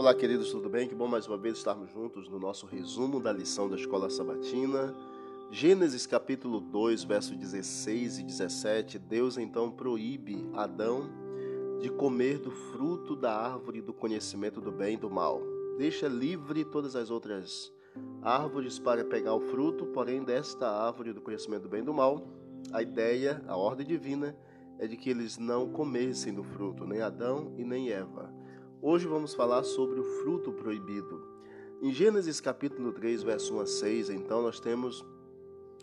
Olá, queridos, tudo bem? Que bom mais uma vez estarmos juntos no nosso resumo da lição da Escola Sabatina. Gênesis capítulo 2, versos 16 e 17. Deus então proíbe Adão de comer do fruto da árvore do conhecimento do bem e do mal. Deixa livre todas as outras árvores para pegar o fruto, porém desta árvore do conhecimento do bem e do mal, a ideia, a ordem divina é de que eles não comessem do fruto, nem Adão e nem Eva. Hoje vamos falar sobre o fruto proibido. Em Gênesis capítulo 3, verso 1 a 6, então nós temos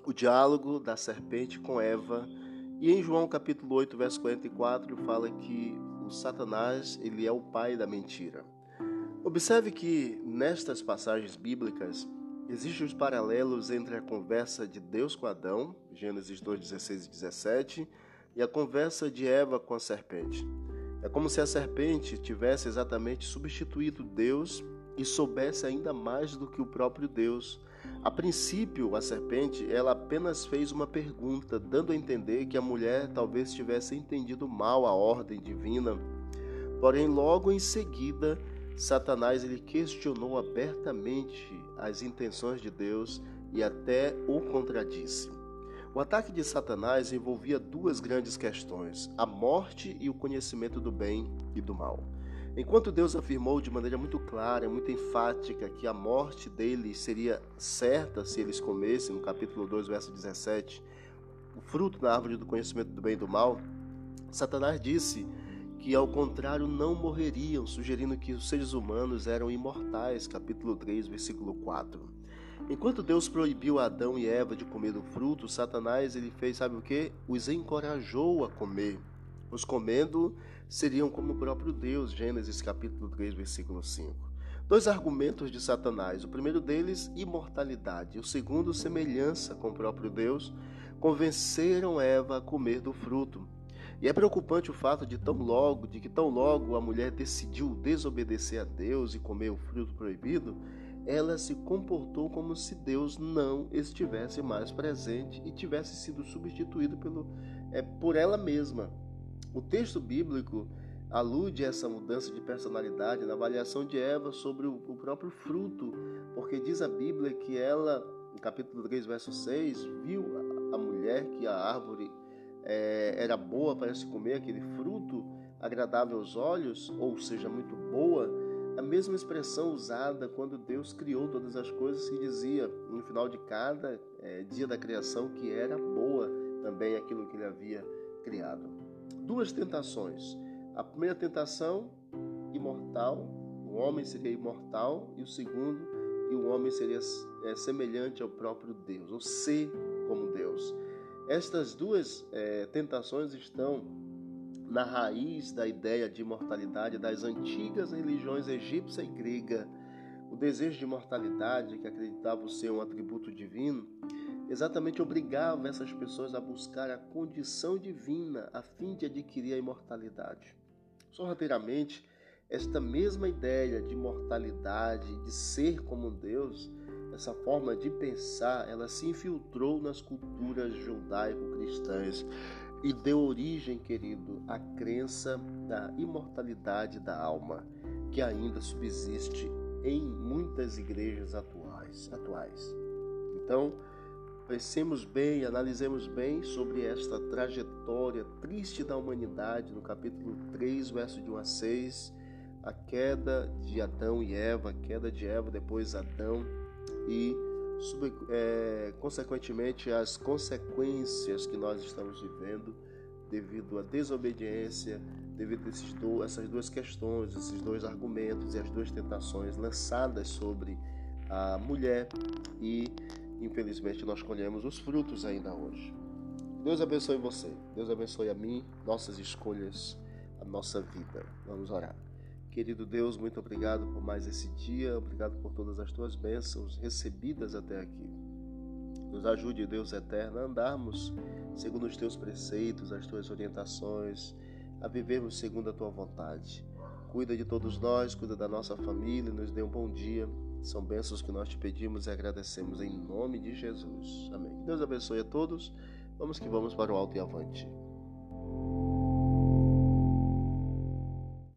o diálogo da serpente com Eva, e em João capítulo 8, verso 44, fala que o Satanás, ele é o pai da mentira. Observe que nestas passagens bíblicas existem os paralelos entre a conversa de Deus com Adão, Gênesis 2, 16 e 17, e a conversa de Eva com a serpente. É como se a serpente tivesse exatamente substituído Deus e soubesse ainda mais do que o próprio Deus. A princípio, a serpente, ela apenas fez uma pergunta, dando a entender que a mulher talvez tivesse entendido mal a ordem divina. Porém, logo em seguida, Satanás ele questionou abertamente as intenções de Deus e até o contradisse. O ataque de Satanás envolvia duas grandes questões: a morte e o conhecimento do bem e do mal. Enquanto Deus afirmou de maneira muito clara, muito enfática, que a morte deles seria certa se eles comessem, no capítulo 2, verso 17, o fruto da árvore do conhecimento do bem e do mal, Satanás disse que, ao contrário, não morreriam, sugerindo que os seres humanos eram imortais, capítulo 3, versículo 4. Enquanto Deus proibiu Adão e Eva de comer do fruto, Satanás ele fez, sabe o que? Os encorajou a comer. Os comendo seriam como o próprio Deus, Gênesis capítulo 3, versículo 5. Dois argumentos de Satanás. O primeiro deles, imortalidade. O segundo, semelhança com o próprio Deus, convenceram Eva a comer do fruto. E é preocupante o fato de tão logo, de que tão logo a mulher decidiu desobedecer a Deus e comer o fruto proibido, ela se comportou como se Deus não estivesse mais presente e tivesse sido substituído pelo, é, por ela mesma. O texto bíblico alude a essa mudança de personalidade na avaliação de Eva sobre o, o próprio fruto, porque diz a Bíblia que ela, no capítulo 3, verso 6, viu a, a mulher que a árvore é, era boa para se comer, aquele fruto agradável aos olhos, ou seja, muito boa, a mesma expressão usada quando Deus criou todas as coisas que dizia no final de cada é, dia da criação que era boa também aquilo que ele havia criado. Duas tentações. A primeira tentação, imortal, o homem seria imortal, e o segundo, e o homem seria é, semelhante ao próprio Deus, ou ser como Deus. Estas duas é, tentações estão na raiz da ideia de imortalidade das antigas religiões egípcia e grega. O desejo de imortalidade, que acreditavam ser um atributo divino, exatamente obrigava essas pessoas a buscar a condição divina a fim de adquirir a imortalidade. Sorrateiramente, esta mesma ideia de imortalidade, de ser como Deus, essa forma de pensar, ela se infiltrou nas culturas judaico-cristãs e deu origem, querido, à crença da imortalidade da alma, que ainda subsiste em muitas igrejas atuais. atuais. Então, pensemos bem, analisemos bem sobre esta trajetória triste da humanidade, no capítulo 3, verso de 1 a 6, a queda de Adão e Eva, a queda de Eva, depois Adão e sub, é, consequentemente, as consequências que nós estamos vivendo devido à desobediência, devido a do, essas duas questões, esses dois argumentos e as duas tentações lançadas sobre a mulher e, infelizmente, nós colhemos os frutos ainda hoje. Deus abençoe você, Deus abençoe a mim, nossas escolhas, a nossa vida. Vamos orar. Querido Deus, muito obrigado por mais esse dia, obrigado por todas as tuas bênçãos recebidas até aqui. Nos ajude, Deus eterno, a andarmos segundo os teus preceitos, as tuas orientações, a vivermos segundo a tua vontade. Cuida de todos nós, cuida da nossa família, nos dê um bom dia. São bênçãos que nós te pedimos e agradecemos em nome de Jesus. Amém. Deus abençoe a todos. Vamos que vamos para o alto e avante.